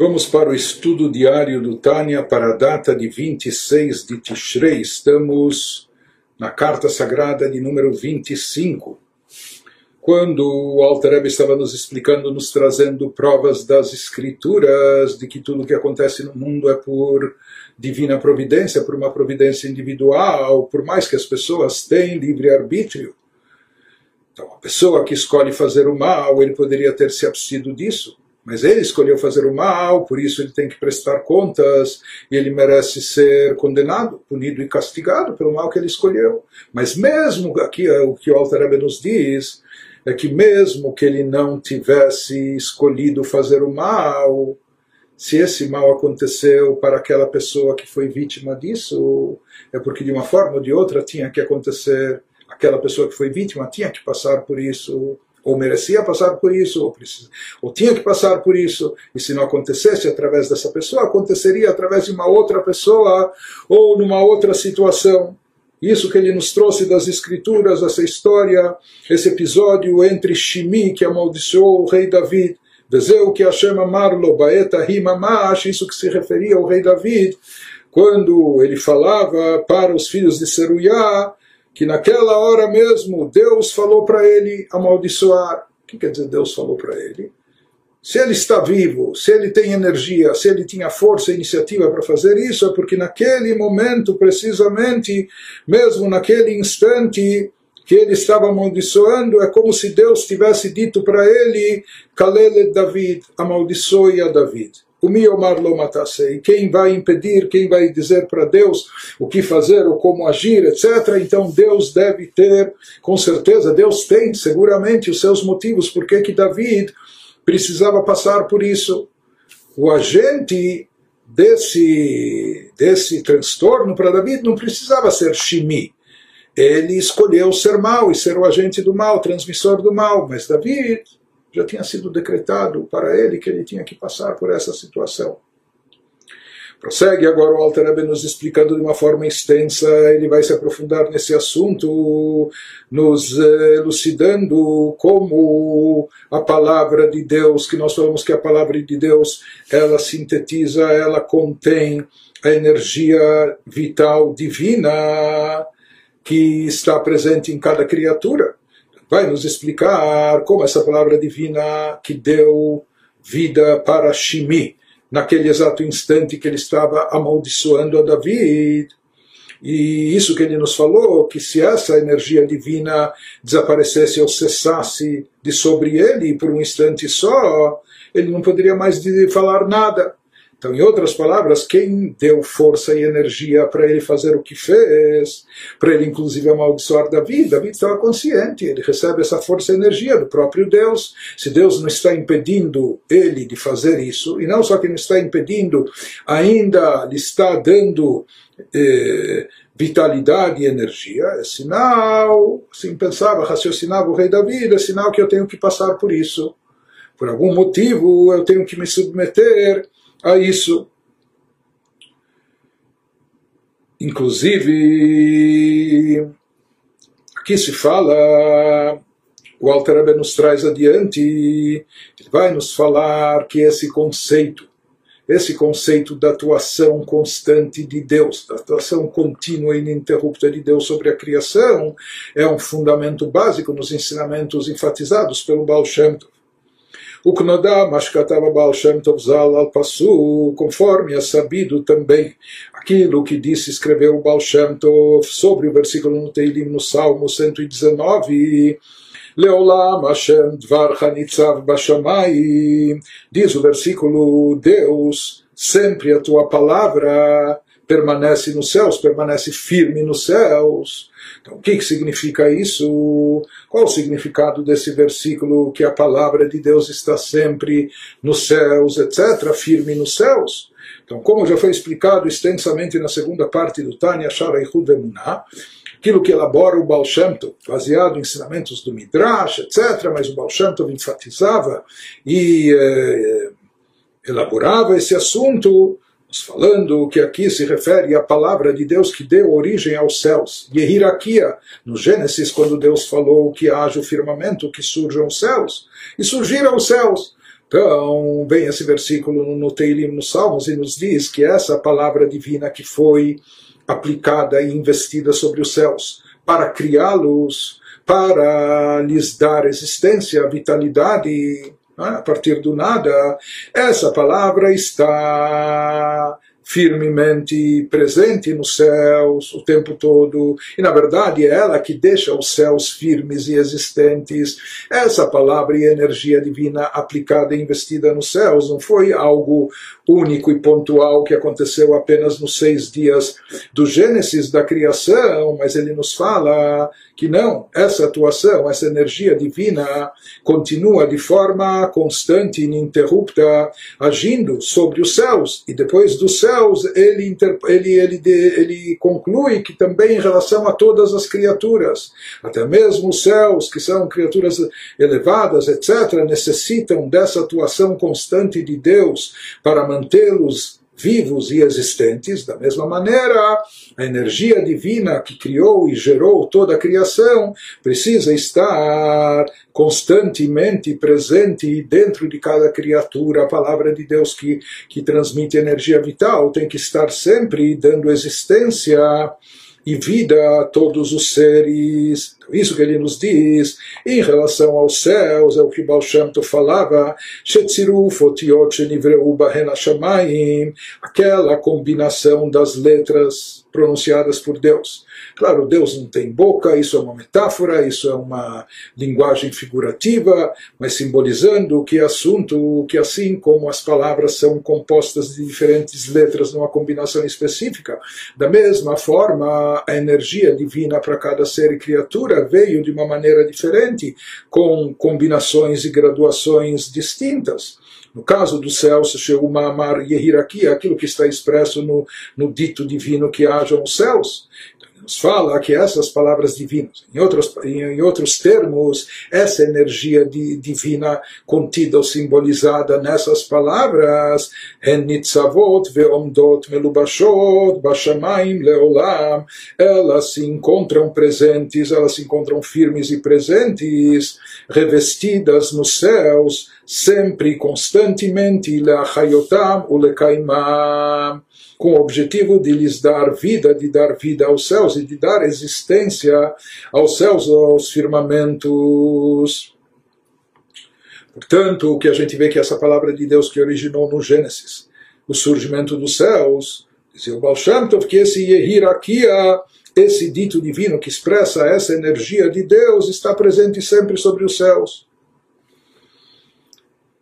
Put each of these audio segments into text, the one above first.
Vamos para o estudo diário do Tânia para a data de 26 de Tishrei. Estamos na carta sagrada de número 25. Quando o Alter Rebbe estava nos explicando, nos trazendo provas das escrituras de que tudo que acontece no mundo é por divina providência, por uma providência individual, por mais que as pessoas tenham livre arbítrio. Então, a pessoa que escolhe fazer o mal, ele poderia ter se abstido disso mas ele escolheu fazer o mal, por isso ele tem que prestar contas e ele merece ser condenado, punido e castigado pelo mal que ele escolheu. Mas mesmo aqui é o que o Alter Rebbe nos diz é que mesmo que ele não tivesse escolhido fazer o mal, se esse mal aconteceu para aquela pessoa que foi vítima disso, é porque de uma forma ou de outra tinha que acontecer. Aquela pessoa que foi vítima tinha que passar por isso ou merecia passar por isso, ou, precisa, ou tinha que passar por isso, e se não acontecesse através dessa pessoa, aconteceria através de uma outra pessoa, ou numa outra situação. Isso que ele nos trouxe das escrituras, essa história, esse episódio entre Shimi, que amaldiçoou o rei David, Vezeu que Hashem Marlo, Baeta Himamash, isso que se referia ao rei David, quando ele falava para os filhos de Seruyá, que naquela hora mesmo Deus falou para ele amaldiçoar. O que quer dizer Deus falou para ele? Se ele está vivo, se ele tem energia, se ele tinha força e iniciativa para fazer isso, é porque naquele momento, precisamente, mesmo naquele instante que ele estava amaldiçoando, é como se Deus tivesse dito para ele, Kalele David, amaldiçoe a David o miomar lo matasei, quem vai impedir, quem vai dizer para Deus o que fazer ou como agir, etc. Então Deus deve ter, com certeza, Deus tem seguramente os seus motivos por que David precisava passar por isso. O agente desse, desse transtorno para David não precisava ser Shimi. Ele escolheu ser mal e ser o agente do mal, transmissor do mal, mas David já tinha sido decretado para ele que ele tinha que passar por essa situação. Prossegue agora o Alter Rebbe nos explicando de uma forma extensa, ele vai se aprofundar nesse assunto, nos elucidando como a palavra de Deus, que nós falamos que a palavra de Deus, ela sintetiza, ela contém a energia vital divina que está presente em cada criatura vai nos explicar como essa palavra divina que deu vida para Shimi, naquele exato instante que ele estava amaldiçoando a David. E isso que ele nos falou, que se essa energia divina desaparecesse ou cessasse de sobre ele por um instante só, ele não poderia mais falar nada. Então, em outras palavras, quem deu força e energia para ele fazer o que fez, para ele inclusive amaldiçoar Davi, Davi estava consciente, ele recebe essa força e energia do próprio Deus. Se Deus não está impedindo ele de fazer isso, e não só que não está impedindo, ainda lhe está dando eh, vitalidade e energia, é sinal, assim pensava, raciocinava o rei Davi, é sinal que eu tenho que passar por isso. Por algum motivo eu tenho que me submeter a isso. Inclusive, aqui se fala, o Alter nos traz adiante, ele vai nos falar que esse conceito, esse conceito da atuação constante de Deus, da atuação contínua e ininterrupta de Deus sobre a criação, é um fundamento básico nos ensinamentos enfatizados pelo Baal Shem Tov. O Mashkatava Baal Shem Tov Zal al Pasu, conforme é sabido também aquilo que disse escreveu o Baal Shem Tov sobre o versículo no Teilim, no Salmo 119, Leolam Hashem Dvar Hanitzav Bashamai, diz o versículo, Deus, sempre a tua palavra permanece nos céus, permanece firme nos céus. Então, o que, significa isso? Qual o significado desse versículo que a palavra de Deus está sempre nos céus, etc., firme nos céus? Então, como já foi explicado extensamente na segunda parte do Tânia Shara Emunah, aquilo que elabora o Baal Shem Tov, baseado em ensinamentos do Midrash, etc., mas o Baal Shem Tov enfatizava e eh, elaborava esse assunto falando que aqui se refere à palavra de Deus que deu origem aos céus. E hierarquia, no Gênesis, quando Deus falou que haja o firmamento, que surjam os céus. E surgiram os céus. Então, vem esse versículo no Teilim, nos Salmos, e nos diz que essa palavra divina que foi aplicada e investida sobre os céus para criá-los, para lhes dar existência, vitalidade, a partir do nada, essa palavra está firmemente presente nos céus o tempo todo, e na verdade é ela que deixa os céus firmes e existentes. Essa palavra e energia divina aplicada e investida nos céus não foi algo único e pontual que aconteceu apenas nos seis dias do Gênesis da criação, mas ele nos fala que não, essa atuação, essa energia divina continua de forma constante ininterrupta agindo sobre os céus e depois dos céus ele, ele, ele, ele conclui que também em relação a todas as criaturas, até mesmo os céus, que são criaturas elevadas, etc., necessitam dessa atuação constante de Deus para manter mantê-los vivos e existentes. Da mesma maneira, a energia divina que criou e gerou toda a criação precisa estar constantemente presente dentro de cada criatura. A palavra de Deus que, que transmite energia vital tem que estar sempre dando existência e vida a todos os seres. Isso que ele nos diz em relação aos céus, é o que Baal Shem Tov falava, aquela combinação das letras pronunciadas por Deus. Claro, Deus não tem boca, isso é uma metáfora, isso é uma linguagem figurativa, mas simbolizando que assunto, que assim como as palavras são compostas de diferentes letras numa combinação específica, da mesma forma a energia divina para cada ser e criatura veio de uma maneira diferente, com combinações e graduações distintas. No caso do céu, Sheuma Amar Yehirakia, aquilo que está expresso no, no dito divino que hajam os céus nos fala que essas palavras divinas, em outros, em outros termos, essa energia di, divina contida ou simbolizada nessas palavras, elas se encontram presentes, elas se encontram firmes e presentes, revestidas nos céus, sempre e constantemente, leachayotam ulekaimam com o objetivo de lhes dar vida, de dar vida aos céus e de dar existência aos céus, aos firmamentos. Portanto, o que a gente vê que essa palavra de Deus que originou no Gênesis, o surgimento dos céus, dizia o Baal Shem Tov, que esse hierarquia, esse dito divino que expressa essa energia de Deus, está presente sempre sobre os céus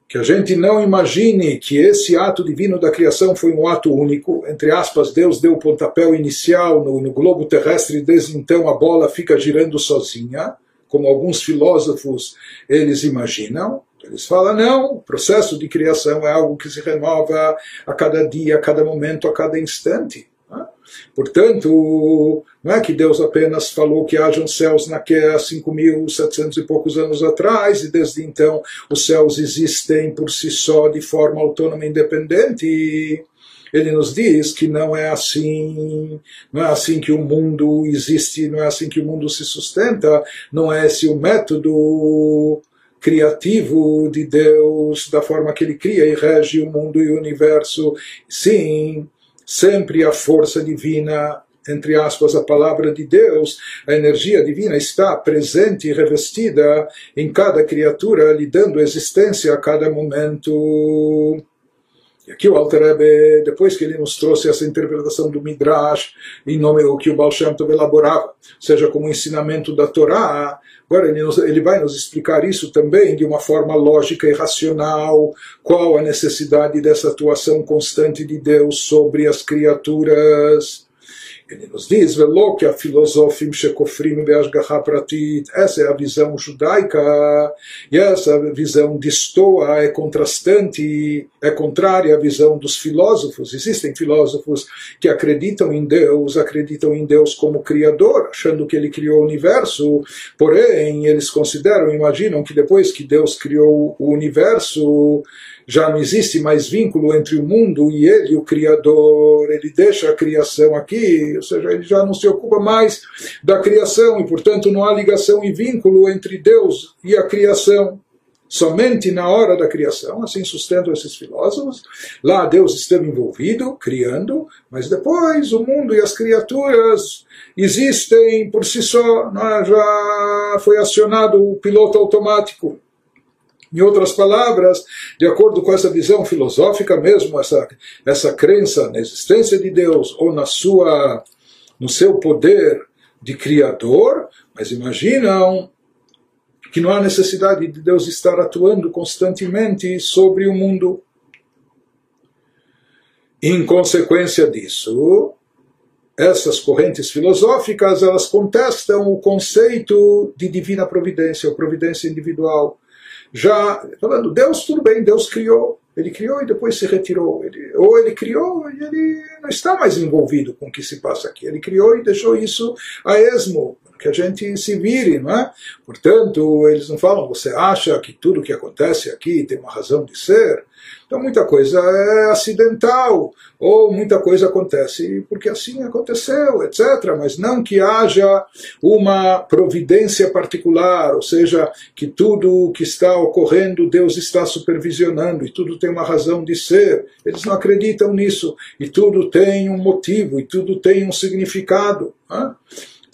que a gente não imagine que esse ato divino da criação foi um ato único, entre aspas, Deus deu o pontapé inicial no, no globo terrestre, desde então a bola fica girando sozinha, como alguns filósofos eles imaginam. Eles falam, não, o processo de criação é algo que se renova a cada dia, a cada momento, a cada instante. Portanto, não é que Deus apenas falou que hajam céus naquela 5.700 e poucos anos atrás, e desde então os céus existem por si só de forma autônoma e independente. Ele nos diz que não é assim, não é assim que o mundo existe, não é assim que o mundo se sustenta, não é esse o método criativo de Deus, da forma que ele cria e rege o mundo e o universo. Sim, sempre a força divina, entre aspas, a palavra de Deus, a energia divina está presente e revestida em cada criatura, lhe dando existência a cada momento. E aqui o Alter Rebbe, depois que ele nos trouxe essa interpretação do Midrash, em nome do que o Baal Shem Tov elaborava, seja como ensinamento da Torá, agora ele, nos, ele vai nos explicar isso também de uma forma lógica e racional, qual a necessidade dessa atuação constante de Deus sobre as criaturas. Ele nos diz, que a filosofim shekofrim beashgaha pratit, essa é a visão judaica, e essa visão distoa, é contrastante, é contrária à visão dos filósofos. Existem filósofos que acreditam em Deus, acreditam em Deus como Criador, achando que Ele criou o universo, porém eles consideram, imaginam que depois que Deus criou o universo, já não existe mais vínculo entre o mundo e ele, o Criador, ele deixa a criação aqui, ou seja, ele já não se ocupa mais da criação e, portanto, não há ligação e vínculo entre Deus e a criação. somente na hora da criação, assim sustentam esses filósofos. Lá Deus esteve envolvido, criando, mas depois o mundo e as criaturas existem por si só, já foi acionado o piloto automático. Em outras palavras, de acordo com essa visão filosófica mesmo, essa, essa crença na existência de Deus ou na sua, no seu poder de criador, mas imaginam que não há necessidade de Deus estar atuando constantemente sobre o mundo. Em consequência disso, essas correntes filosóficas elas contestam o conceito de divina providência, ou providência individual. Já falando, Deus, tudo bem, Deus criou, ele criou e depois se retirou. Ele, ou ele criou e ele não está mais envolvido com o que se passa aqui. Ele criou e deixou isso a esmo que a gente se vire, não é? Portanto, eles não falam, você acha que tudo que acontece aqui tem uma razão de ser? Então, muita coisa é acidental, ou muita coisa acontece porque assim aconteceu, etc. Mas não que haja uma providência particular, ou seja, que tudo que está ocorrendo Deus está supervisionando e tudo tem uma razão de ser. Eles não acreditam nisso, e tudo tem um motivo, e tudo tem um significado. Não é?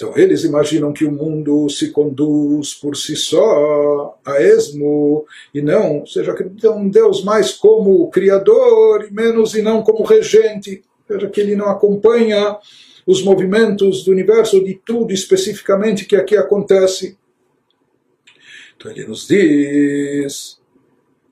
Então eles imaginam que o mundo se conduz por si só, a esmo, e não, ou seja, acreditam em Deus mais como criador e menos e não como regente, ou seja, que ele não acompanha os movimentos do universo, de tudo especificamente que aqui acontece. Então ele nos diz,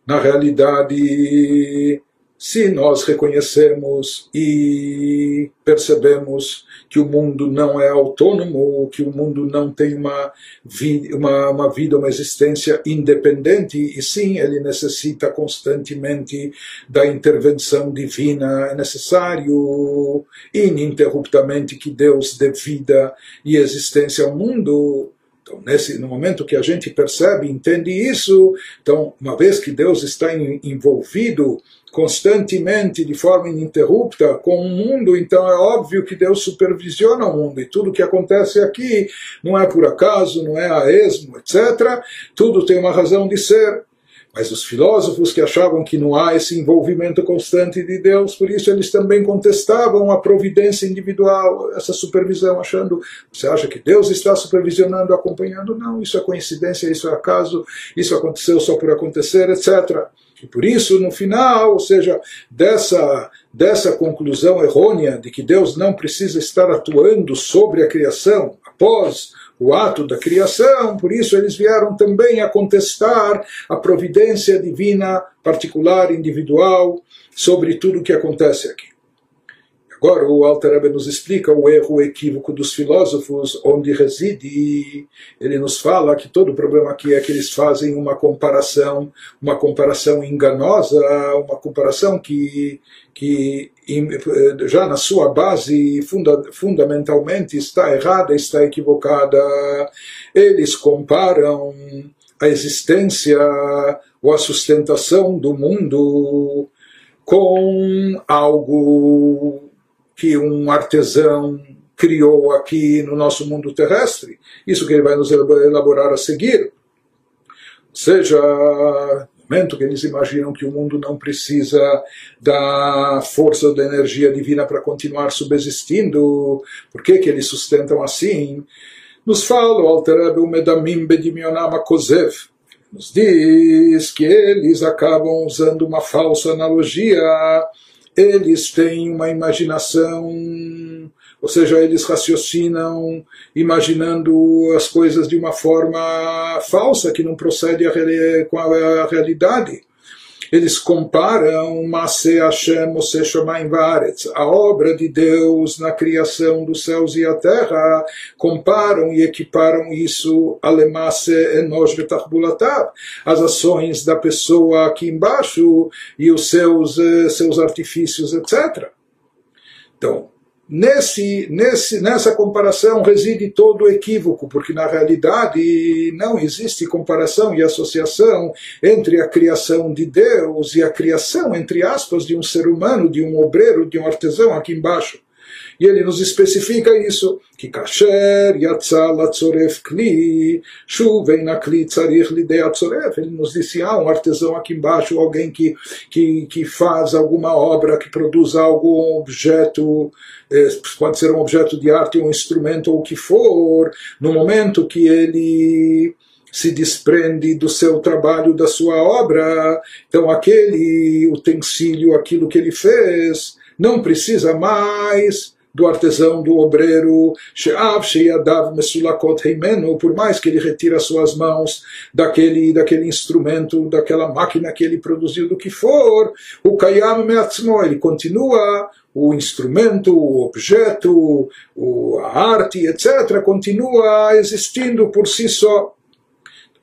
na realidade, se nós reconhecemos e percebemos que o mundo não é autônomo, que o mundo não tem uma, vida, uma, uma vida, uma existência independente, e sim, ele necessita constantemente da intervenção divina, é necessário ininterruptamente que Deus dê vida e existência ao mundo. Então, nesse, no momento que a gente percebe, entende isso, então, uma vez que Deus está envolvido constantemente, de forma ininterrupta, com o mundo, então é óbvio que Deus supervisiona o mundo e tudo que acontece aqui não é por acaso, não é a esmo, etc. Tudo tem uma razão de ser. Mas os filósofos que achavam que não há esse envolvimento constante de Deus, por isso eles também contestavam a providência individual, essa supervisão, achando, você acha que Deus está supervisionando, acompanhando? Não, isso é coincidência, isso é acaso, isso aconteceu só por acontecer, etc. E por isso, no final, ou seja, dessa, dessa conclusão errônea de que Deus não precisa estar atuando sobre a criação após o ato da criação, por isso eles vieram também a contestar a providência divina particular, individual, sobre tudo o que acontece aqui. Agora o Alter Rebbe nos explica o erro o equívoco dos filósofos, onde reside. Ele nos fala que todo o problema aqui é que eles fazem uma comparação, uma comparação enganosa, uma comparação que, que já na sua base funda, fundamentalmente está errada, está equivocada. Eles comparam a existência ou a sustentação do mundo com algo que um artesão criou aqui no nosso mundo terrestre. Isso que ele vai nos elaborar a seguir. Ou seja, momento que eles imaginam que o mundo não precisa da força da energia divina para continuar subsistindo, por que, que eles sustentam assim? Nos fala o Alter o Medamim Bedimionama Kozev, nos diz que eles acabam usando uma falsa analogia eles têm uma imaginação, ou seja, eles raciocinam imaginando as coisas de uma forma falsa, que não procede com a realidade eles comparam Maseh Hashem Moshe Shomayim Varetz, a obra de Deus na criação dos céus e a terra, comparam e equiparam isso a Lemase Enosh as ações da pessoa aqui embaixo e os seus, eh, seus artifícios, etc. Então, Nesse, nesse, nessa comparação reside todo o equívoco, porque na realidade não existe comparação e associação entre a criação de Deus e a criação, entre aspas, de um ser humano, de um obreiro, de um artesão aqui embaixo. E ele nos especifica isso, que kasher yatzal atzoref kli, shuven akli tzarich lidei. Ele nos disse, ah, um artesão aqui embaixo, alguém que, que, que faz alguma obra, que produz algum objeto, eh, pode ser um objeto de arte, um instrumento ou o que for, no momento que ele se desprende do seu trabalho, da sua obra, então aquele utensílio, aquilo que ele fez, não precisa mais do artesão, do obreiro, por mais que ele retire as suas mãos daquele, daquele instrumento, daquela máquina que ele produziu, do que for, o Kayam Meatzmo, ele continua, o instrumento, o objeto, a arte, etc., continua existindo por si só.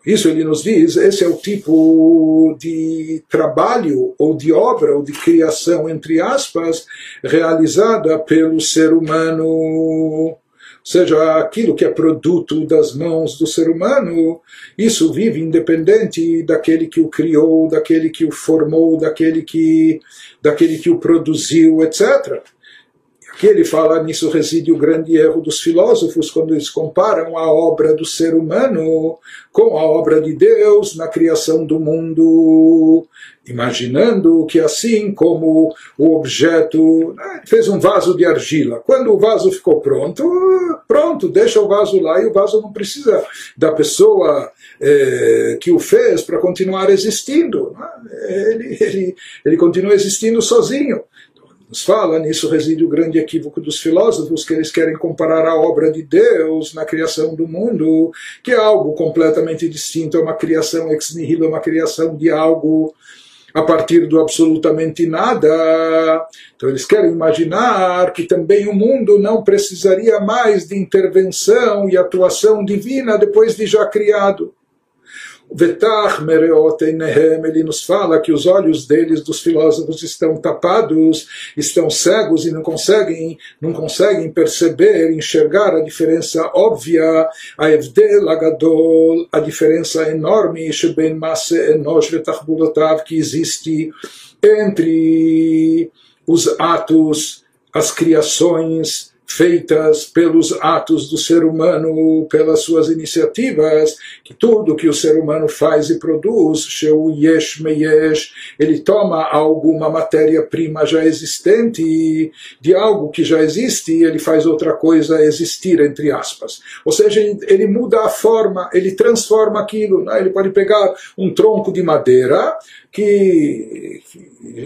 Isso ele nos diz, esse é o tipo de trabalho ou de obra ou de criação, entre aspas, realizada pelo ser humano. Ou seja, aquilo que é produto das mãos do ser humano, isso vive independente daquele que o criou, daquele que o formou, daquele que, daquele que o produziu, etc que ele fala nisso reside o grande erro dos filósofos quando eles comparam a obra do ser humano com a obra de Deus na criação do mundo, imaginando que assim como o objeto né, fez um vaso de argila, quando o vaso ficou pronto, pronto, deixa o vaso lá e o vaso não precisa da pessoa eh, que o fez para continuar existindo, né? ele, ele, ele continua existindo sozinho nos fala, nisso reside o grande equívoco dos filósofos, que eles querem comparar a obra de Deus na criação do mundo, que é algo completamente distinto, é uma criação ex nihilo, é uma criação de algo a partir do absolutamente nada. Então eles querem imaginar que também o mundo não precisaria mais de intervenção e atuação divina depois de já criado. Vetach mereot ele nos fala que os olhos deles, dos filósofos, estão tapados, estão cegos e não conseguem, não conseguem perceber, enxergar a diferença óbvia, a evdel a diferença enorme, masse que existe entre os atos, as criações, feitas pelos atos do ser humano, pelas suas iniciativas, que tudo que o ser humano faz e produz, Sheu Yesh Meyesh, ele toma alguma matéria-prima já existente, de algo que já existe, e ele faz outra coisa existir, entre aspas. Ou seja, ele muda a forma, ele transforma aquilo. Né? Ele pode pegar um tronco de madeira, que,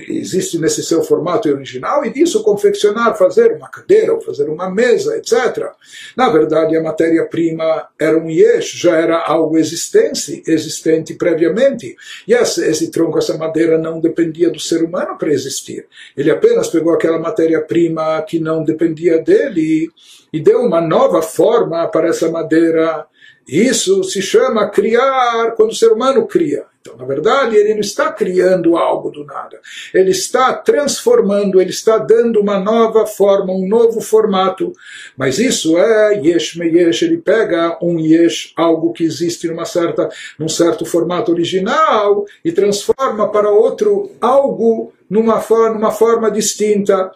existe nesse seu formato original, e disso confeccionar, fazer uma cadeira, ou fazer uma mesa, etc. Na verdade, a matéria-prima era um yesh, já era algo existente, existente previamente. E esse, esse tronco, essa madeira não dependia do ser humano para existir. Ele apenas pegou aquela matéria-prima que não dependia dele e deu uma nova forma para essa madeira. Isso se chama criar, quando o ser humano cria. Então, na verdade, ele não está criando algo do nada. Ele está transformando, ele está dando uma nova forma, um novo formato. Mas isso é yesh me yesh. Ele pega um yesh, algo que existe numa certa, num certo formato original, e transforma para outro algo numa forma, numa forma distinta.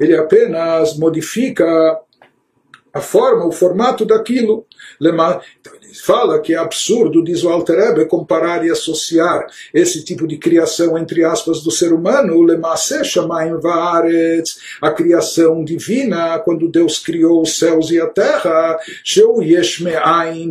Ele apenas modifica a forma, o formato daquilo. Então, fala que é absurdo, diz o Alter Ebe, comparar e associar esse tipo de criação, entre aspas, do ser humano, a criação divina, quando Deus criou os céus e a terra,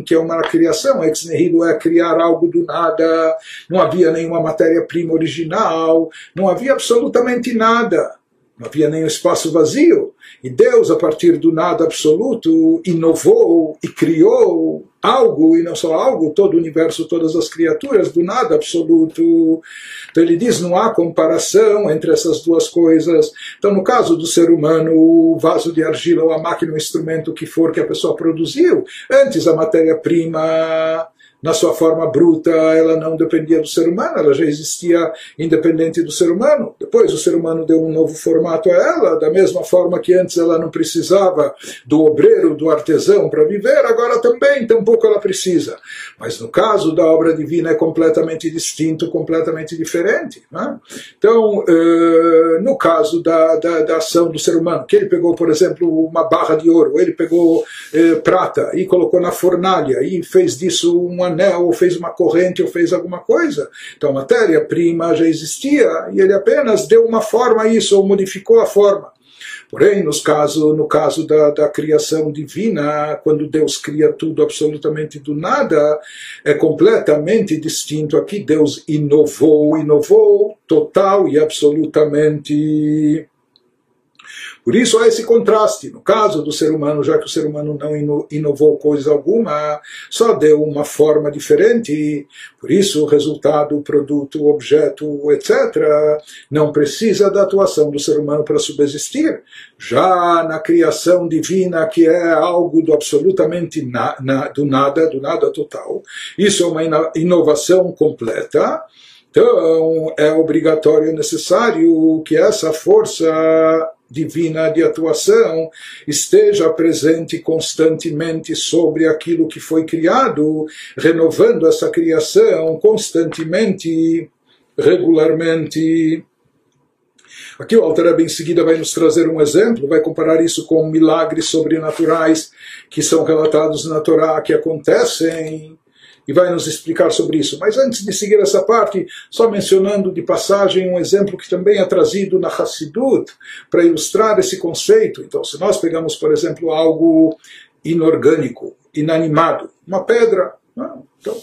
que é uma criação, ex nihilo é criar algo do nada, não havia nenhuma matéria-prima original, não havia absolutamente nada. Não havia nenhum espaço vazio. E Deus, a partir do nada absoluto, inovou e criou algo, e não só algo, todo o universo, todas as criaturas, do nada absoluto. Então ele diz: não há comparação entre essas duas coisas. Então, no caso do ser humano, o vaso de argila ou a máquina, o instrumento que for que a pessoa produziu, antes a matéria-prima na sua forma bruta, ela não dependia do ser humano, ela já existia independente do ser humano. Depois o ser humano deu um novo formato a ela, da mesma forma que antes ela não precisava do obreiro, do artesão para viver, agora também, tampouco ela precisa. Mas no caso da obra divina é completamente distinto, completamente diferente. Né? Então, eh, no caso da, da, da, ação do ser humano, que ele pegou, por exemplo, uma barra de ouro, ele pegou eh, prata e colocou na fornalha e fez disso um anel, ou fez uma corrente, ou fez alguma coisa. Então, a matéria-prima já existia e ele apenas deu uma forma a isso, ou modificou a forma. Porém, nos caso, no caso da, da criação divina, quando Deus cria tudo absolutamente do nada, é completamente distinto. Aqui Deus inovou, inovou total e absolutamente por isso há esse contraste. No caso do ser humano, já que o ser humano não inovou coisa alguma, só deu uma forma diferente, por isso o resultado, o produto, o objeto, etc., não precisa da atuação do ser humano para subsistir. Já na criação divina, que é algo do absolutamente na, na, do nada, do nada total, isso é uma inovação completa. Então, é obrigatório necessário que essa força divina de atuação esteja presente constantemente sobre aquilo que foi criado, renovando essa criação constantemente, regularmente. Aqui o Alter em seguida vai nos trazer um exemplo, vai comparar isso com milagres sobrenaturais que são relatados na Torá, que acontecem e vai nos explicar sobre isso. Mas antes de seguir essa parte, só mencionando de passagem um exemplo que também é trazido na Hassidut para ilustrar esse conceito. Então, se nós pegamos, por exemplo, algo inorgânico, inanimado, uma pedra, né? então,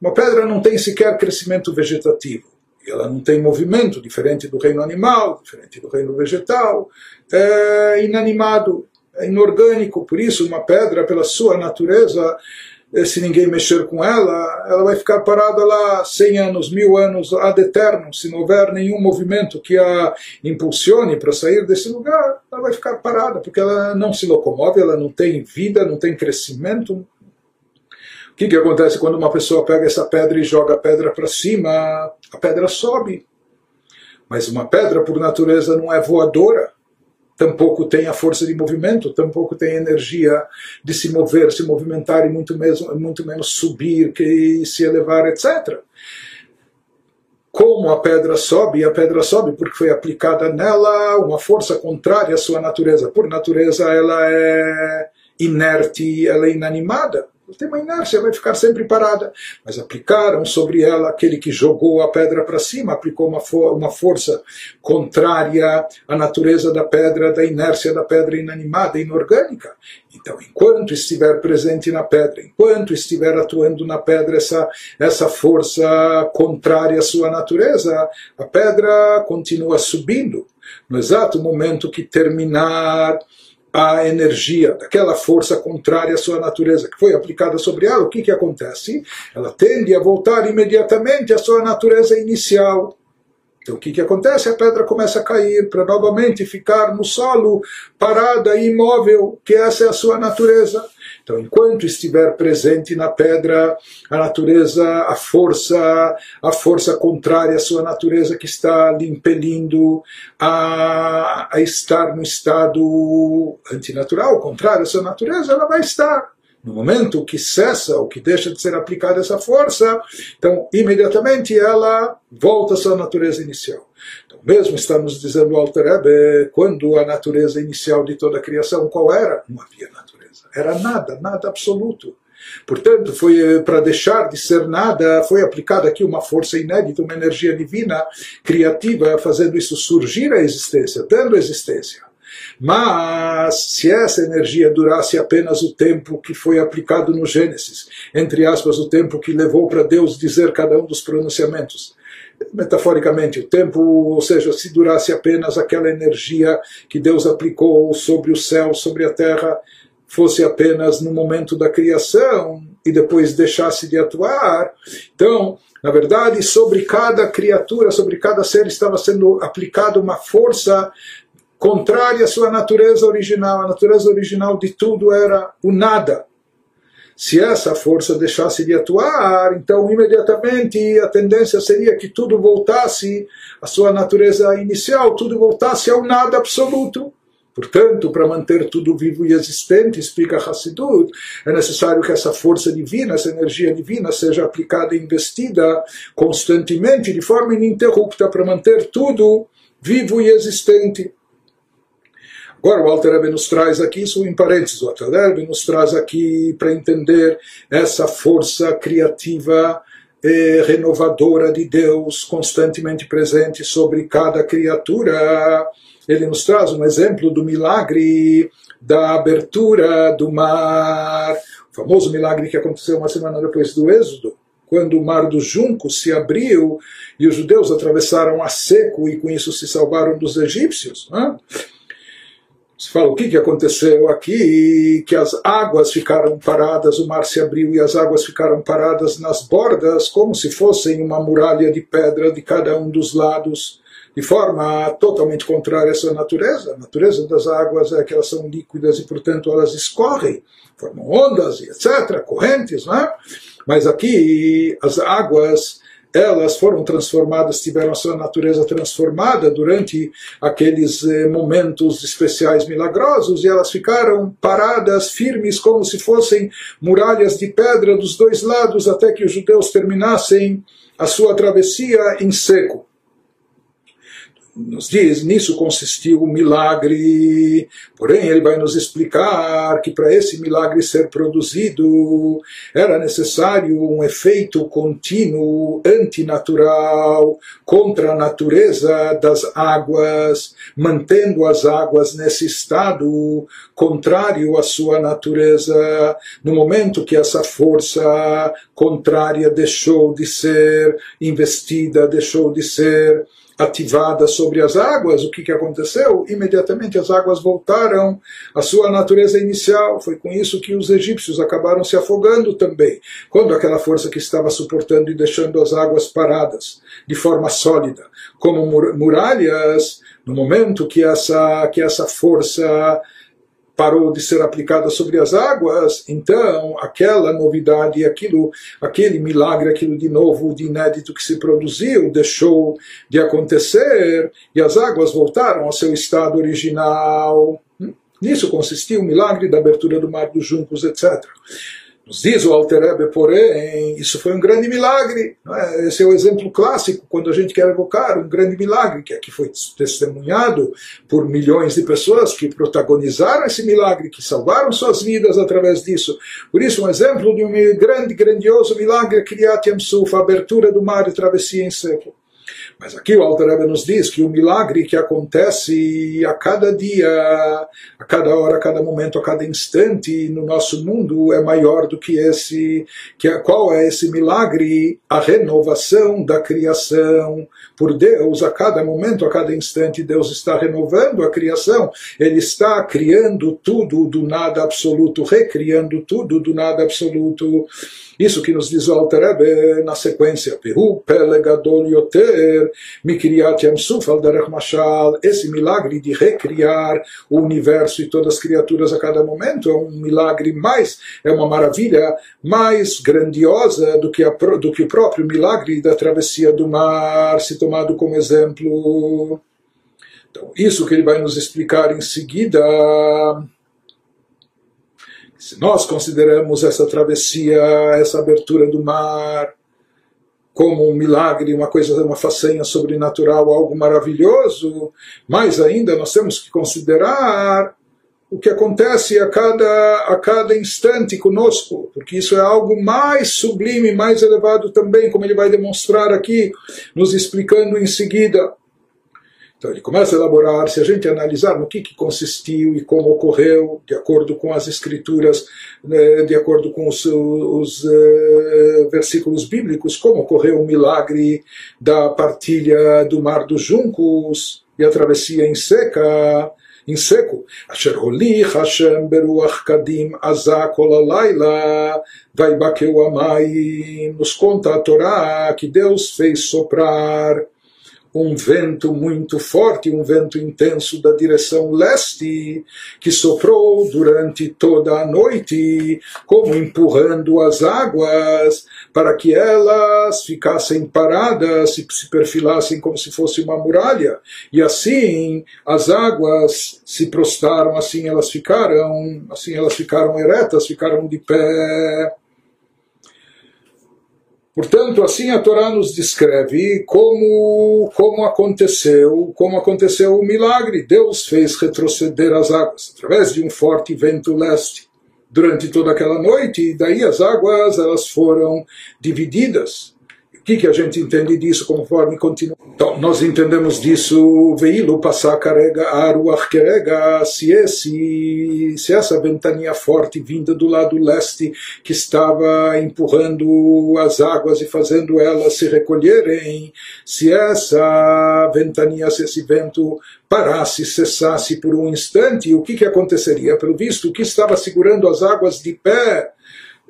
uma pedra não tem sequer crescimento vegetativo. Ela não tem movimento, diferente do reino animal, diferente do reino vegetal, é inanimado, é inorgânico. Por isso, uma pedra, pela sua natureza, se ninguém mexer com ela, ela vai ficar parada lá 100 anos, mil anos, ad eterno. Se não houver nenhum movimento que a impulsione para sair desse lugar, ela vai ficar parada, porque ela não se locomove, ela não tem vida, não tem crescimento. O que, que acontece quando uma pessoa pega essa pedra e joga a pedra para cima? A pedra sobe. Mas uma pedra, por natureza, não é voadora tampouco tem a força de movimento, tampouco tem energia de se mover, se movimentar e muito, mesmo, muito menos subir, que se elevar, etc. Como a pedra sobe, a pedra sobe porque foi aplicada nela uma força contrária à sua natureza. Por natureza, ela é inerte, ela é inanimada tem uma inércia, vai ficar sempre parada. Mas aplicaram sobre ela aquele que jogou a pedra para cima, aplicou uma, for uma força contrária à natureza da pedra, da inércia da pedra inanimada, inorgânica. Então, enquanto estiver presente na pedra, enquanto estiver atuando na pedra essa, essa força contrária à sua natureza, a pedra continua subindo. No exato momento que terminar a energia daquela força contrária à sua natureza que foi aplicada sobre ela, o que, que acontece? Ela tende a voltar imediatamente à sua natureza inicial. Então o que, que acontece? A pedra começa a cair para novamente ficar no solo, parada e imóvel, que essa é a sua natureza. Então, enquanto estiver presente na pedra a natureza, a força, a força contrária à sua natureza que está lhe impelindo a, a estar no estado antinatural, contrário à sua natureza, ela vai estar. No momento que cessa ou que deixa de ser aplicada essa força, então imediatamente ela volta à sua natureza inicial. Então, mesmo estamos dizendo ao Alter quando a natureza inicial de toda a criação, qual era? Não havia natureza era nada, nada absoluto. Portanto, foi eh, para deixar de ser nada, foi aplicada aqui uma força inédita, uma energia divina, criativa, fazendo isso surgir a existência, dando existência. Mas se essa energia durasse apenas o tempo que foi aplicado no Gênesis, entre aspas, o tempo que levou para Deus dizer cada um dos pronunciamentos, metaforicamente, o tempo, ou seja, se durasse apenas aquela energia que Deus aplicou sobre o céu, sobre a terra, fosse apenas no momento da criação e depois deixasse de atuar. Então, na verdade, sobre cada criatura, sobre cada ser estava sendo aplicada uma força contrária à sua natureza original. A natureza original de tudo era o nada. se essa força deixasse de atuar, então imediatamente a tendência seria que tudo voltasse à sua natureza inicial, tudo voltasse ao nada absoluto. Portanto, para manter tudo vivo e existente, explica Hassidut, é necessário que essa força divina, essa energia divina, seja aplicada e investida constantemente, de forma ininterrupta, para manter tudo vivo e existente. Agora o Alter nos traz aqui, isso em parênteses, o Alter nos traz aqui para entender essa força criativa eh, renovadora de Deus constantemente presente sobre cada criatura. Ele nos traz um exemplo do milagre da abertura do mar, o famoso milagre que aconteceu uma semana depois do Êxodo, quando o mar dos juncos se abriu e os judeus atravessaram a seco e com isso se salvaram dos egípcios. Né? Se fala o que, que aconteceu aqui, que as águas ficaram paradas, o mar se abriu e as águas ficaram paradas nas bordas, como se fossem uma muralha de pedra de cada um dos lados, de forma totalmente contrária à sua natureza. A natureza das águas é que elas são líquidas e, portanto, elas escorrem, formam ondas e etc., correntes, não é? Mas aqui as águas elas foram transformadas, tiveram a sua natureza transformada durante aqueles eh, momentos especiais milagrosos e elas ficaram paradas, firmes, como se fossem muralhas de pedra dos dois lados, até que os judeus terminassem a sua travessia em seco nos diz, nisso consistiu o milagre. Porém, ele vai nos explicar que para esse milagre ser produzido era necessário um efeito contínuo, antinatural, contra a natureza das águas, mantendo as águas nesse estado contrário à sua natureza. No momento que essa força contrária deixou de ser investida, deixou de ser ativada sobre as águas, o que, que aconteceu? Imediatamente as águas voltaram à sua natureza inicial. Foi com isso que os egípcios acabaram se afogando também. Quando aquela força que estava suportando e deixando as águas paradas de forma sólida, como muralhas, no momento que essa, que essa força parou de ser aplicada sobre as águas, então aquela novidade, aquilo, aquele milagre, aquilo de novo, de inédito que se produziu, deixou de acontecer e as águas voltaram ao seu estado original. Nisso consistia o milagre da abertura do mar dos juncos, etc. Nos diz o Alter porém, isso foi um grande milagre. É? Esse é o exemplo clássico quando a gente quer evocar um grande milagre, que aqui foi testemunhado por milhões de pessoas que protagonizaram esse milagre, que salvaram suas vidas através disso. Por isso, um exemplo de um grande, grandioso milagre, Kriyat Yamsuf, a abertura do mar e travessia em seco. Mas aqui o Alter Rebbe nos diz que o milagre que acontece a cada dia, a cada hora, a cada momento, a cada instante no nosso mundo é maior do que esse. Que é, qual é esse milagre? A renovação da criação por Deus. A cada momento, a cada instante, Deus está renovando a criação. Ele está criando tudo do nada absoluto, recriando tudo do nada absoluto. Isso que nos diz o Alter Rebbe na sequência. Peru pelegadol yoter mikriat yamsuf al derech mashal. Esse milagre de recriar o universo e todas as criaturas a cada momento é um milagre mais, é uma maravilha mais grandiosa do que, a, do que o próprio milagre da travessia do mar, se tomado como exemplo. Então, isso que ele vai nos explicar em seguida se nós consideramos essa travessia, essa abertura do mar, como um milagre, uma coisa, uma façanha sobrenatural, algo maravilhoso, mais ainda nós temos que considerar o que acontece a cada, a cada instante conosco, porque isso é algo mais sublime, mais elevado também, como ele vai demonstrar aqui, nos explicando em seguida. Então ele começa a elaborar, se a gente analisar no que, que consistiu e como ocorreu, de acordo com as escrituras, né, de acordo com os, os uh, versículos bíblicos, como ocorreu o milagre da partilha do mar dos juncos e a travessia em seca, em seco. Asher holich Hashem beruach kadim vaibakeu amayim. Nos conta a Torá que Deus fez soprar um vento muito forte, um vento intenso da direção leste, que soprou durante toda a noite, como empurrando as águas, para que elas ficassem paradas e se perfilassem como se fosse uma muralha. E assim as águas se prostaram, assim elas ficaram, assim elas ficaram eretas, ficaram de pé. Portanto, assim a Torá nos descreve como, como aconteceu, como aconteceu o milagre. Deus fez retroceder as águas através de um forte vento leste durante toda aquela noite, e daí as águas elas foram divididas que, que a gente entende disso conforme continua? Então, nós entendemos disso, veílo passar carrega, aruach carrega, se, esse, se essa ventania forte vinda do lado leste, que estava empurrando as águas e fazendo elas se recolherem, se essa ventania, se esse vento parasse, cessasse por um instante, o que, que aconteceria? Pelo visto, o que estava segurando as águas de pé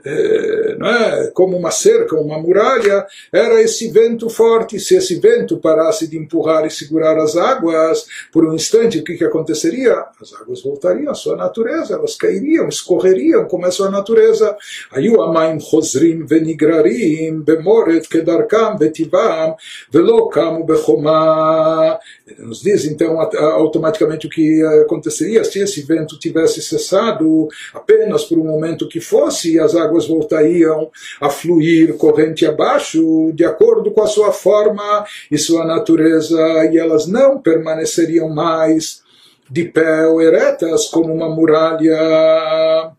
é, é, como uma cerca, uma muralha, era esse vento forte. Se esse vento parasse de empurrar e segurar as águas, por um instante, o que, que aconteceria? As águas voltariam à sua natureza, elas cairiam, escorreriam como é a sua natureza. Ayu amaim chosrim venigrarim bemoret kedarkam vetivam velo kamu bechomá. Nos diz então automaticamente o que aconteceria se esse vento tivesse cessado apenas por um momento que fosse, as águas águas voltariam a fluir corrente abaixo, de acordo com a sua forma e sua natureza, e elas não permaneceriam mais de pé ou eretas como uma muralha.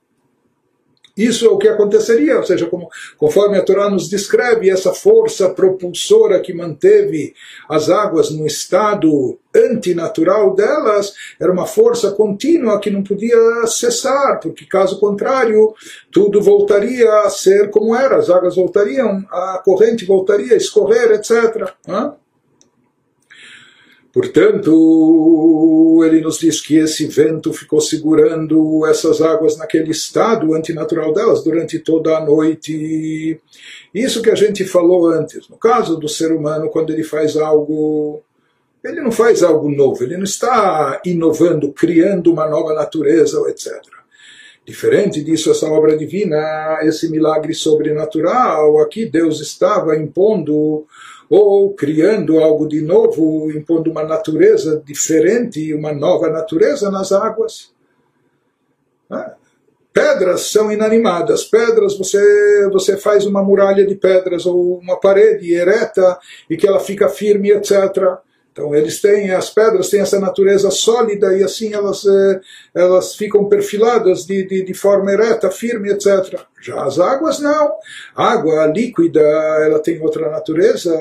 Isso é o que aconteceria, ou seja, como, conforme a Torá nos descreve, essa força propulsora que manteve as águas no estado antinatural delas era uma força contínua que não podia cessar, porque caso contrário, tudo voltaria a ser como era, as águas voltariam, a corrente voltaria a escorrer, etc. Portanto, ele nos diz que esse vento ficou segurando essas águas naquele estado antinatural delas durante toda a noite. Isso que a gente falou antes. No caso do ser humano, quando ele faz algo, ele não faz algo novo, ele não está inovando, criando uma nova natureza, etc. Diferente disso, essa obra divina, esse milagre sobrenatural, aqui Deus estava impondo ou criando algo de novo, impondo uma natureza diferente, uma nova natureza nas águas. Ah, pedras são inanimadas. Pedras, você, você faz uma muralha de pedras ou uma parede ereta e que ela fica firme, etc. Então eles têm, as pedras têm essa natureza sólida e assim elas, eh, elas ficam perfiladas de, de, de, forma ereta, firme, etc. Já as águas não. Água líquida, ela tem outra natureza,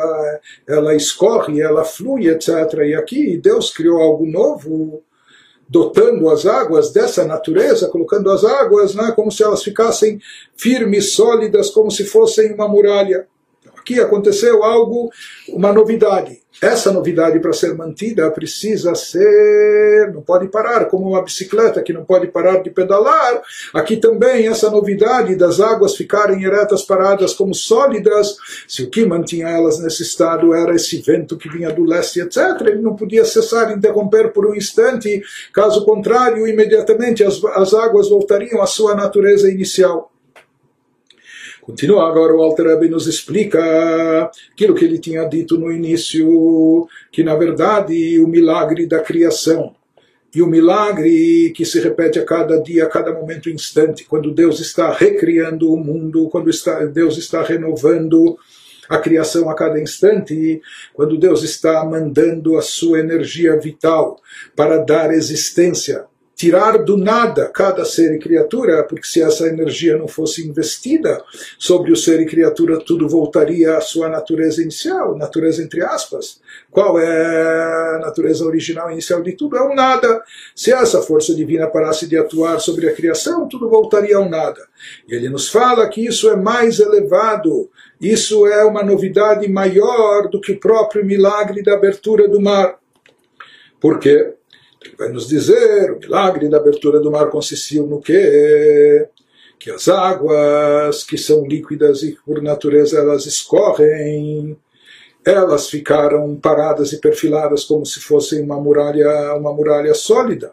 ela escorre, ela flui, etc. E aqui Deus criou algo novo, dotando as águas dessa natureza, colocando as águas né, como se elas ficassem firmes, sólidas, como se fossem uma muralha. Aqui aconteceu algo, uma novidade. Essa novidade, para ser mantida, precisa ser. não pode parar, como uma bicicleta que não pode parar de pedalar. Aqui também, essa novidade das águas ficarem eretas, paradas como sólidas. Se o que mantinha elas nesse estado era esse vento que vinha do leste, etc., ele não podia cessar, interromper por um instante. Caso contrário, imediatamente as, as águas voltariam à sua natureza inicial. Continua agora o Alter Rebbe nos explica aquilo que ele tinha dito no início, que na verdade o milagre da criação e o milagre que se repete a cada dia, a cada momento, instante, quando Deus está recriando o mundo, quando está, Deus está renovando a criação a cada instante, quando Deus está mandando a sua energia vital para dar existência tirar do nada cada ser e criatura, porque se essa energia não fosse investida sobre o ser e criatura, tudo voltaria à sua natureza inicial, natureza entre aspas. Qual é a natureza original inicial de tudo? É o nada. Se essa força divina parasse de atuar sobre a criação, tudo voltaria ao nada. E ele nos fala que isso é mais elevado, isso é uma novidade maior do que o próprio milagre da abertura do mar. Por quê? Ele vai nos dizer, o milagre da abertura do mar consistiu no quê? Que as águas que são líquidas e por natureza elas escorrem, elas ficaram paradas e perfiladas como se fossem uma muralha, uma muralha sólida.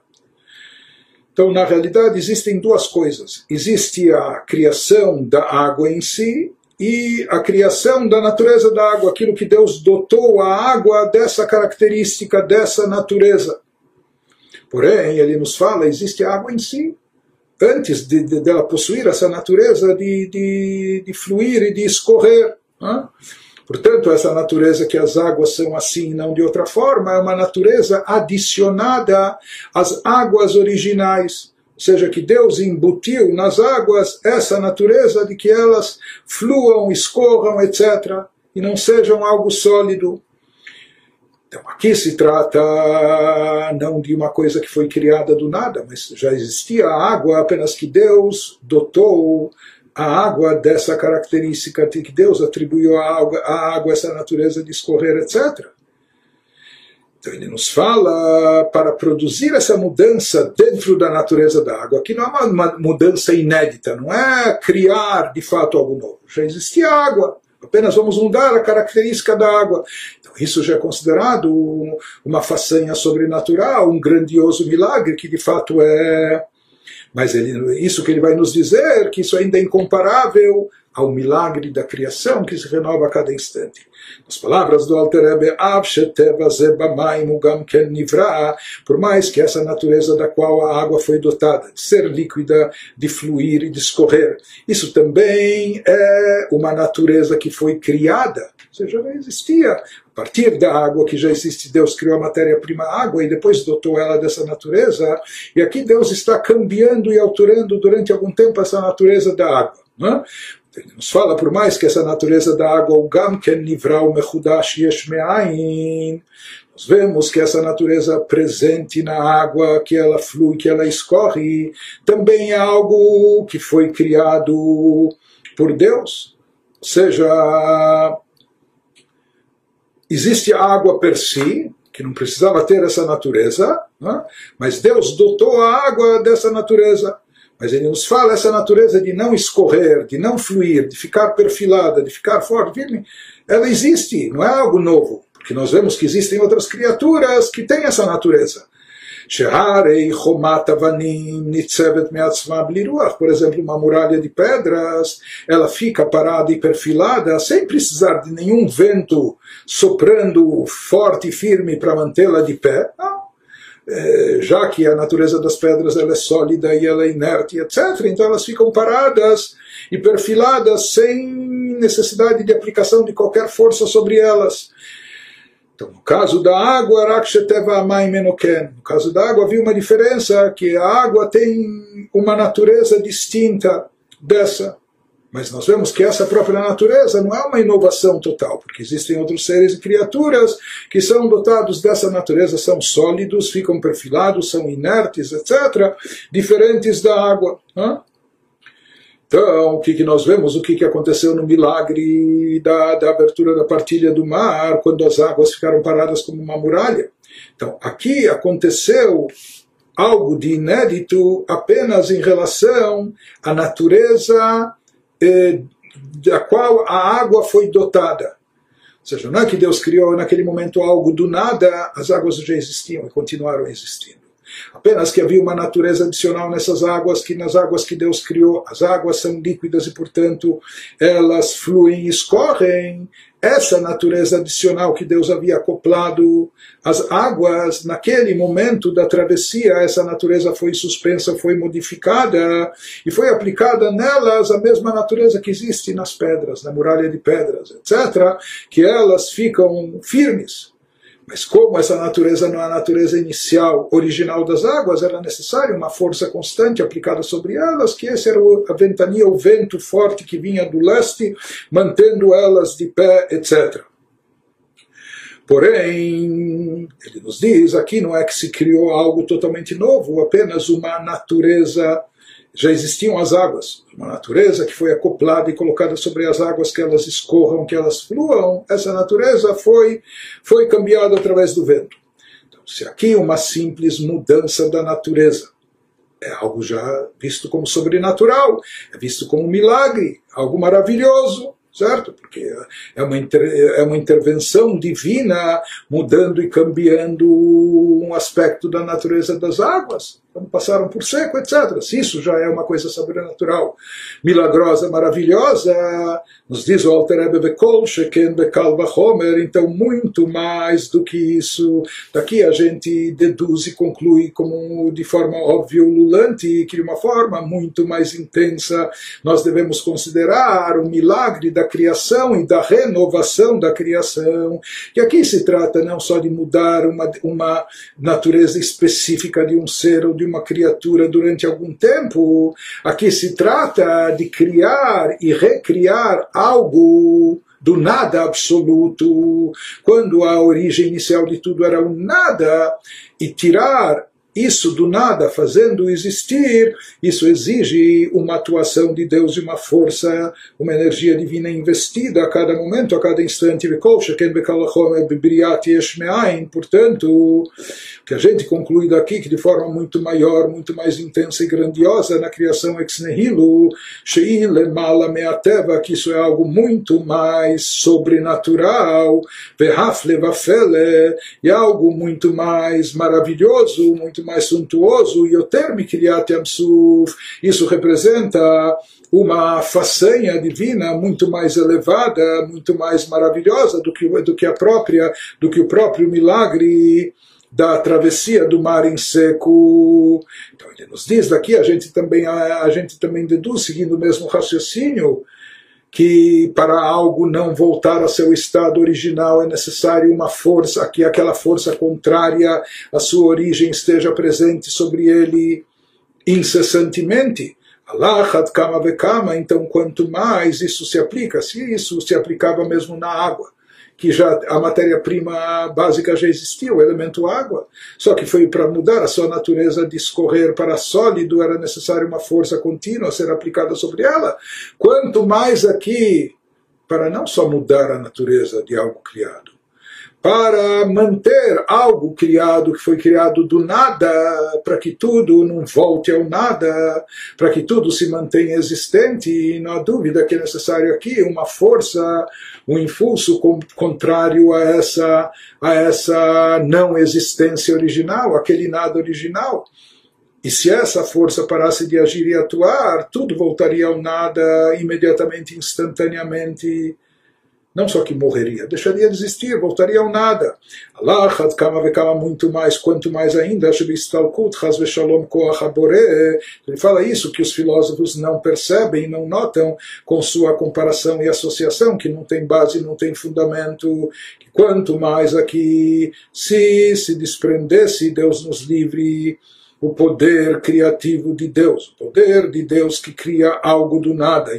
Então, na realidade, existem duas coisas. Existe a criação da água em si e a criação da natureza da água, aquilo que Deus dotou a água dessa característica, dessa natureza. Porém, ele nos fala, existe água em si. Antes de, de, dela possuir essa natureza de, de, de fluir e de escorrer. Né? Portanto, essa natureza que as águas são assim, não de outra forma, é uma natureza adicionada às águas originais. Ou seja, que Deus embutiu nas águas essa natureza de que elas fluam, escorram, etc., e não sejam algo sólido. Então, aqui se trata não de uma coisa que foi criada do nada, mas já existia a água, apenas que Deus dotou a água dessa característica que Deus atribuiu à água, à água essa natureza de escorrer, etc. Então ele nos fala para produzir essa mudança dentro da natureza da água, que não é uma mudança inédita, não é criar de fato algo novo. Já existia água, apenas vamos mudar a característica da água. Então isso já é considerado uma façanha sobrenatural, um grandioso milagre que de fato é mas ele, isso que ele vai nos dizer, que isso ainda é incomparável ao milagre da criação que se renova a cada instante. As palavras do Alter Rebbe, por mais que essa natureza da qual a água foi dotada, de ser líquida, de fluir e de escorrer, isso também é uma natureza que foi criada, ou seja, já existia. A partir da água que já existe, Deus criou a matéria-prima água e depois dotou ela dessa natureza, e aqui Deus está cambiando e alterando durante algum tempo essa natureza da água. É? Nos fala, por mais que essa natureza da água, o Gamken Nivral Mechudash Yesh Me'ain, nós vemos que essa natureza presente na água, que ela flui, que ela escorre, também é algo que foi criado por Deus. Ou seja, existe a água per si, que não precisava ter essa natureza, né? mas Deus dotou a água dessa natureza. Mas ele nos fala essa natureza de não escorrer, de não fluir, de ficar perfilada, de ficar forte, firme. Ela existe, não é algo novo. Porque nós vemos que existem outras criaturas que têm essa natureza. Por exemplo, uma muralha de pedras, ela fica parada e perfilada sem precisar de nenhum vento soprando forte e firme para mantê-la de pé. Não já que a natureza das pedras ela é sólida e ela é inerte, etc., então elas ficam paradas e perfiladas sem necessidade de aplicação de qualquer força sobre elas. Então, no caso da água, no caso da água havia uma diferença, que a água tem uma natureza distinta dessa. Mas nós vemos que essa própria natureza não é uma inovação total, porque existem outros seres e criaturas que são dotados dessa natureza, são sólidos, ficam perfilados, são inertes, etc., diferentes da água. Então, o que, que nós vemos? O que, que aconteceu no milagre da, da abertura da partilha do mar, quando as águas ficaram paradas como uma muralha? Então, aqui aconteceu algo de inédito apenas em relação à natureza eh, da qual a água foi dotada. Ou seja, não é que Deus criou naquele momento algo do nada, as águas já existiam e continuaram existindo. Apenas que havia uma natureza adicional nessas águas, que nas águas que Deus criou, as águas são líquidas e, portanto, elas fluem e escorrem. Essa natureza adicional que Deus havia acoplado às águas, naquele momento da travessia, essa natureza foi suspensa, foi modificada e foi aplicada nelas a mesma natureza que existe nas pedras, na muralha de pedras, etc., que elas ficam firmes mas como essa natureza não é a natureza inicial, original das águas, era necessária uma força constante aplicada sobre elas, que esse era a ventania, o vento forte que vinha do leste, mantendo elas de pé, etc. Porém, ele nos diz, aqui não é que se criou algo totalmente novo, apenas uma natureza já existiam as águas, uma natureza que foi acoplada e colocada sobre as águas que elas escorram, que elas fluam, essa natureza foi, foi cambiada através do vento. Então, se aqui uma simples mudança da natureza é algo já visto como sobrenatural, é visto como um milagre, algo maravilhoso, certo? Porque é uma, é uma intervenção divina mudando e cambiando um aspecto da natureza das águas. Então passaram por seco, etc. Se isso já é uma coisa sobrenatural, milagrosa, maravilhosa, nos diz o Alter Rebbe Bekol, Vachomer, então muito mais do que isso. Daqui a gente deduz e conclui como de forma óbvia ululante que de uma forma muito mais intensa nós devemos considerar o milagre da criação e da renovação da criação. Que aqui se trata não só de mudar uma, uma natureza específica de um ser ou de uma criatura durante algum tempo. Aqui se trata de criar e recriar algo do nada absoluto, quando a origem inicial de tudo era o nada, e tirar isso do nada fazendo existir, isso exige uma atuação de Deus e uma força, uma energia divina investida a cada momento, a cada instante. Portanto, o que a gente conclui daqui que de forma muito maior, muito mais intensa e grandiosa na criação ex nihilo, que isso é algo muito mais sobrenatural, e algo muito mais maravilhoso, muito muito mais suntuoso, Yoter Mikriyat Yamsuf, isso representa uma façanha divina muito mais elevada, muito mais maravilhosa do que, do que a própria, do que o próprio milagre da travessia do mar em seco. Então ele nos diz daqui, a gente também, a, a gente também deduz, seguindo o mesmo raciocínio, que para algo não voltar a seu estado original é necessário uma força, que aquela força contrária à sua origem esteja presente sobre ele incessantemente. Allah kama vekama, então quanto mais isso se aplica, se isso se aplicava mesmo na água, que já a matéria-prima básica já existia, o elemento água. Só que foi para mudar a sua natureza de escorrer para sólido, era necessário uma força contínua a ser aplicada sobre ela. Quanto mais aqui, para não só mudar a natureza de algo criado, para manter algo criado que foi criado do nada, para que tudo não volte ao nada, para que tudo se mantenha existente. E não há dúvida que é necessário aqui uma força, um impulso contrário a essa, a essa não existência original, aquele nada original. E se essa força parasse de agir e atuar, tudo voltaria ao nada imediatamente, instantaneamente não só que morreria, deixaria de existir, voltaria ao nada. Allah, kama vekama muito mais, quanto mais ainda, ele fala isso que os filósofos não percebem, não notam com sua comparação e associação, que não tem base, não tem fundamento, quanto mais aqui se se desprendesse, Deus nos livre o poder criativo de Deus, o poder de Deus que cria algo do nada.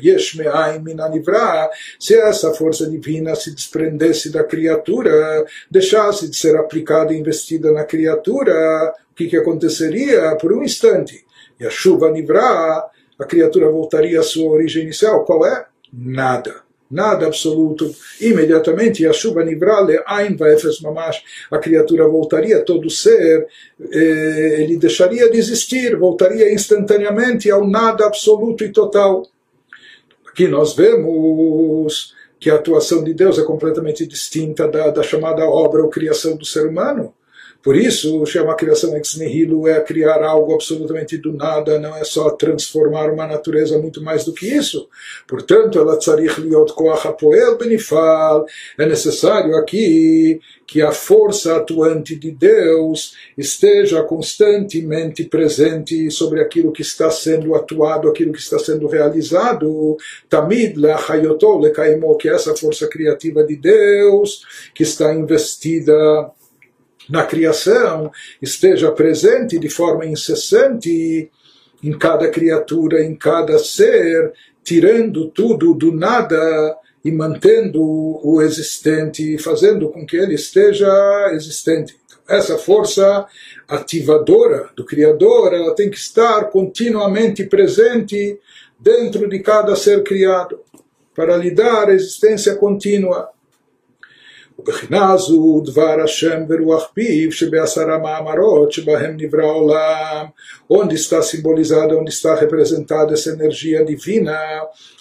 Se essa força divina se desprendesse da criatura, deixasse de ser aplicada e investida na criatura, o que, que aconteceria? Por um instante, e a chuva nivra, a criatura voltaria à sua origem inicial. Qual é? Nada nada absoluto. Imediatamente, a chuva nivrale, ain vaefes mamash, a criatura voltaria, todo ser, eh, ele deixaria de existir, voltaria instantaneamente ao nada absoluto e total. Aqui nós vemos que a atuação de Deus é completamente distinta da, da chamada obra ou criação do ser humano. Por isso, chama a criação ex nihilo é criar algo absolutamente do nada, não é só transformar uma natureza muito mais do que isso. Portanto, ela tzarich liot koach hapoel benifal. É necessário aqui que a força atuante de Deus esteja constantemente presente sobre aquilo que está sendo atuado, aquilo que está sendo realizado. Tamid le'achayotol le'kaimo, que é essa força criativa de Deus, que está investida na criação esteja presente de forma incessante em cada criatura, em cada ser, tirando tudo do nada e mantendo o existente, fazendo com que ele esteja existente. Essa força ativadora do Criador, ela tem que estar continuamente presente dentro de cada ser criado, para lhe dar existência contínua ובחינה זו דבר השם ורוח פיו שבעשרה מאמרות שבהם נברא העולם, onde está simbolizada, onde está representada essa energia divina,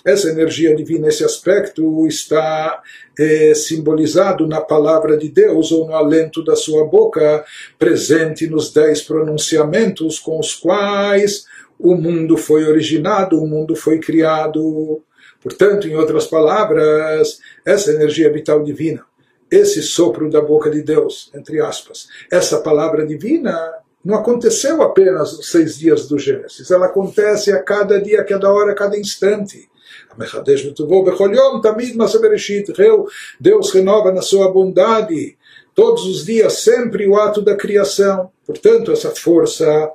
essa energia divina, esse aspecto está é, simbolizado na palavra de Deus ou no alento da sua boca, presente nos dez pronunciamentos com os quais o mundo foi originado, o mundo foi criado. Portanto, em outras palavras, essa energia vital divina, esse sopro da boca de Deus, entre aspas, essa palavra divina não aconteceu apenas nos seis dias do Gênesis, ela acontece a cada dia, a cada hora, a cada instante. Deus renova na sua bondade todos os dias, sempre o ato da criação. Portanto, essa força,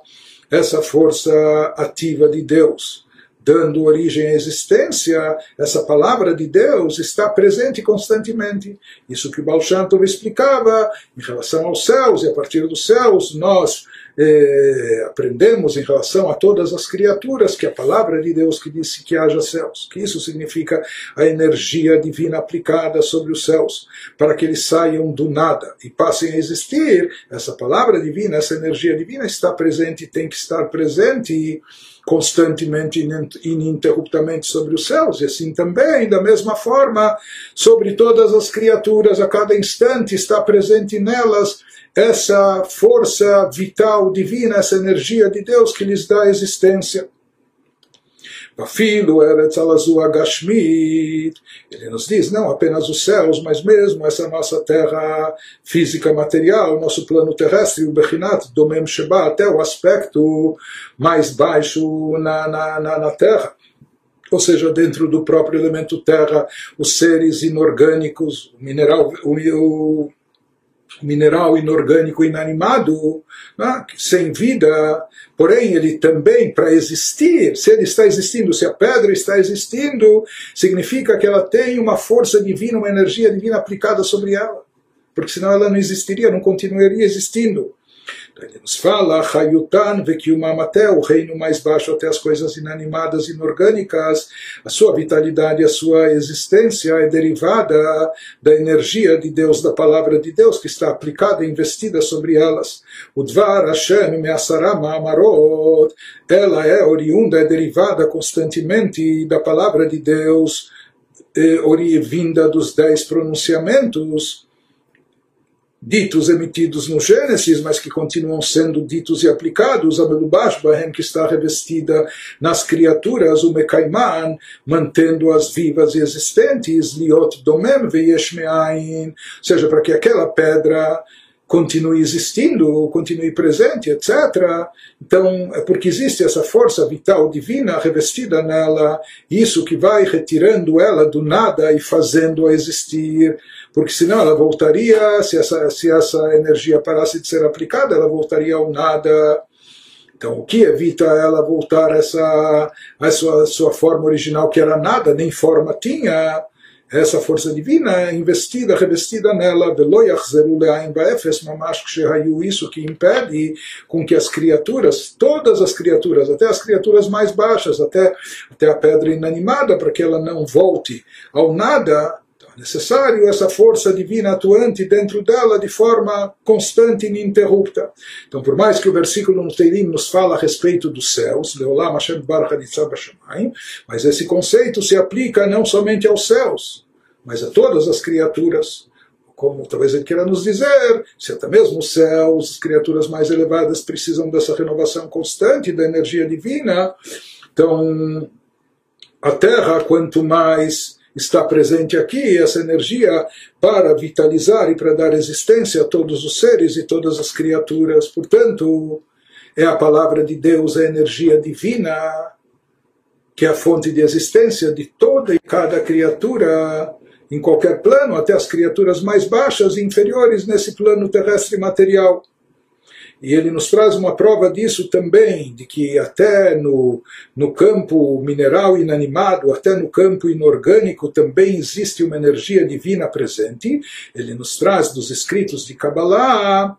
essa força ativa de Deus dando origem à existência, essa palavra de Deus está presente constantemente. Isso que o Baal Shantor explicava em relação aos céus, e a partir dos céus nós eh, aprendemos em relação a todas as criaturas que a palavra de Deus que disse que haja céus, que isso significa a energia divina aplicada sobre os céus, para que eles saiam do nada e passem a existir. Essa palavra divina, essa energia divina está presente, tem que estar presente constantemente, ininterruptamente sobre os céus, e assim também, da mesma forma, sobre todas as criaturas, a cada instante está presente nelas essa força vital divina, essa energia de Deus que lhes dá existência. Afilo Eretz Alazua ele nos diz, não apenas os céus, mas mesmo essa nossa terra física material, nosso plano terrestre, o Bechinat, Domem Sheba, até o aspecto mais baixo na, na, na, na terra ou seja, dentro do próprio elemento terra, os seres inorgânicos, o mineral, o, o mineral inorgânico inanimado, né, sem vida, porém ele também, para existir, se ele está existindo, se a pedra está existindo, significa que ela tem uma força divina, uma energia divina aplicada sobre ela, porque senão ela não existiria, não continuaria existindo. Ele nos fala, Hayutan Vekiumam até o reino mais baixo, até as coisas inanimadas, inorgânicas, a sua vitalidade, a sua existência é derivada da energia de Deus, da palavra de Deus, que está aplicada e investida sobre elas. O Dvar Hashem Measarama Amarot, ela é oriunda, é derivada constantemente da palavra de Deus, eh, vinda dos dez pronunciamentos, ditos emitidos no Gênesis, mas que continuam sendo ditos e aplicados, a Melubash Bahem, que está revestida nas criaturas, o Mekaiman, mantendo-as vivas e existentes, Liot Domem Veyesh Me'ain, ou seja, para que aquela pedra continue existindo, continue presente, etc. Então, é porque existe essa força vital divina revestida nela, isso que vai retirando ela do nada e fazendo-a existir, porque senão ela voltaria, se essa, se essa energia parasse de ser aplicada, ela voltaria ao nada. Então, o que evita ela voltar a essa, a sua, sua forma original, que era nada, nem forma tinha, essa força divina investida, revestida nela, isso que impede com que as criaturas, todas as criaturas, até as criaturas mais baixas, até, até a pedra inanimada, para que ela não volte ao nada, é necessário essa força divina atuante dentro dela de forma constante e ininterrupta. Então, por mais que o versículo no Teirim nos fala a respeito dos céus, mas esse conceito se aplica não somente aos céus, mas a todas as criaturas. Como talvez ele queira nos dizer, se até mesmo os céus, as criaturas mais elevadas precisam dessa renovação constante da energia divina, então a Terra, quanto mais está presente aqui essa energia para vitalizar e para dar existência a todos os seres e todas as criaturas. Portanto, é a palavra de Deus, a energia divina, que é a fonte de existência de toda e cada criatura em qualquer plano, até as criaturas mais baixas e inferiores nesse plano terrestre material. E ele nos traz uma prova disso também, de que até no, no campo mineral inanimado, até no campo inorgânico, também existe uma energia divina presente. Ele nos traz dos escritos de Kabbalah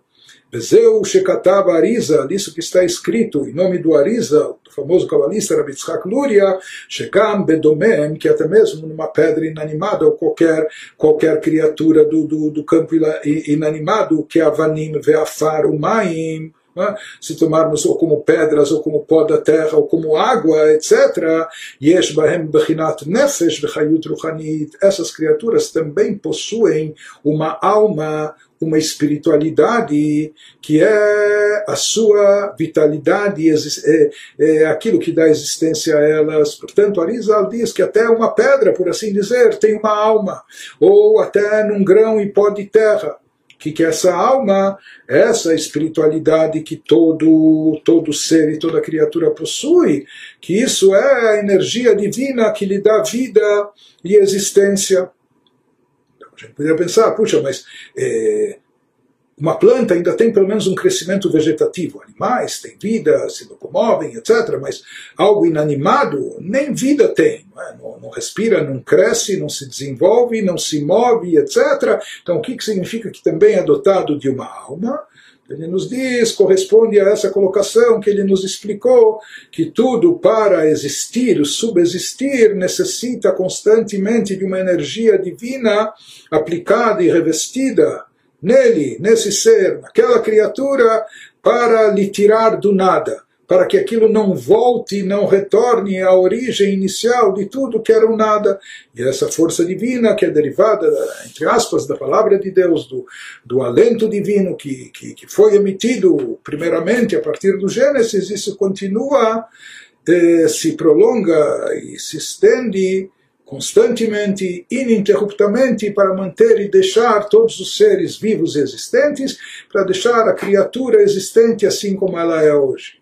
Bezeu Shekatava Arisa, isso que está escrito em nome do Arisa, o famoso cabalista Rabbi Tzchak Luria, Shekam Bedomem, que até mesmo numa pedra inanimada ou qualquer, qualquer criatura do, do, do campo inanimado, que é Avanim Veafar Umaim, né? se tomarmos ou como pedras, ou como pó da terra, ou como água, etc. Nefesh. Essas criaturas também possuem uma alma, uma espiritualidade que é a sua vitalidade, é, é aquilo que dá existência a elas. Portanto, Arizal diz que até uma pedra, por assim dizer, tem uma alma, ou até num grão e pó de terra que, que essa alma, essa espiritualidade que todo, todo ser e toda criatura possui, que isso é a energia divina que lhe dá vida e existência. Então, a gente poderia pensar, puxa, mas é, uma planta ainda tem pelo menos um crescimento vegetativo. Animais têm vida, se locomovem, etc. Mas algo inanimado nem vida tem. Não, é? não, não, respira, não cresce, não se desenvolve, não se move, etc. Então o que, que significa que também é dotado de uma alma? Ele nos diz, corresponde a essa colocação que ele nos explicou, que tudo para existir, subsistir, necessita constantemente de uma energia divina aplicada e revestida nele, nesse ser, naquela criatura, para lhe tirar do nada, para que aquilo não volte, não retorne à origem inicial de tudo que era o nada. E essa força divina, que é derivada, entre aspas, da palavra de Deus, do, do alento divino que, que, que foi emitido primeiramente a partir do Gênesis, isso continua, eh, se prolonga e se estende constantemente, ininterruptamente, para manter e deixar todos os seres vivos existentes, para deixar a criatura existente assim como ela é hoje.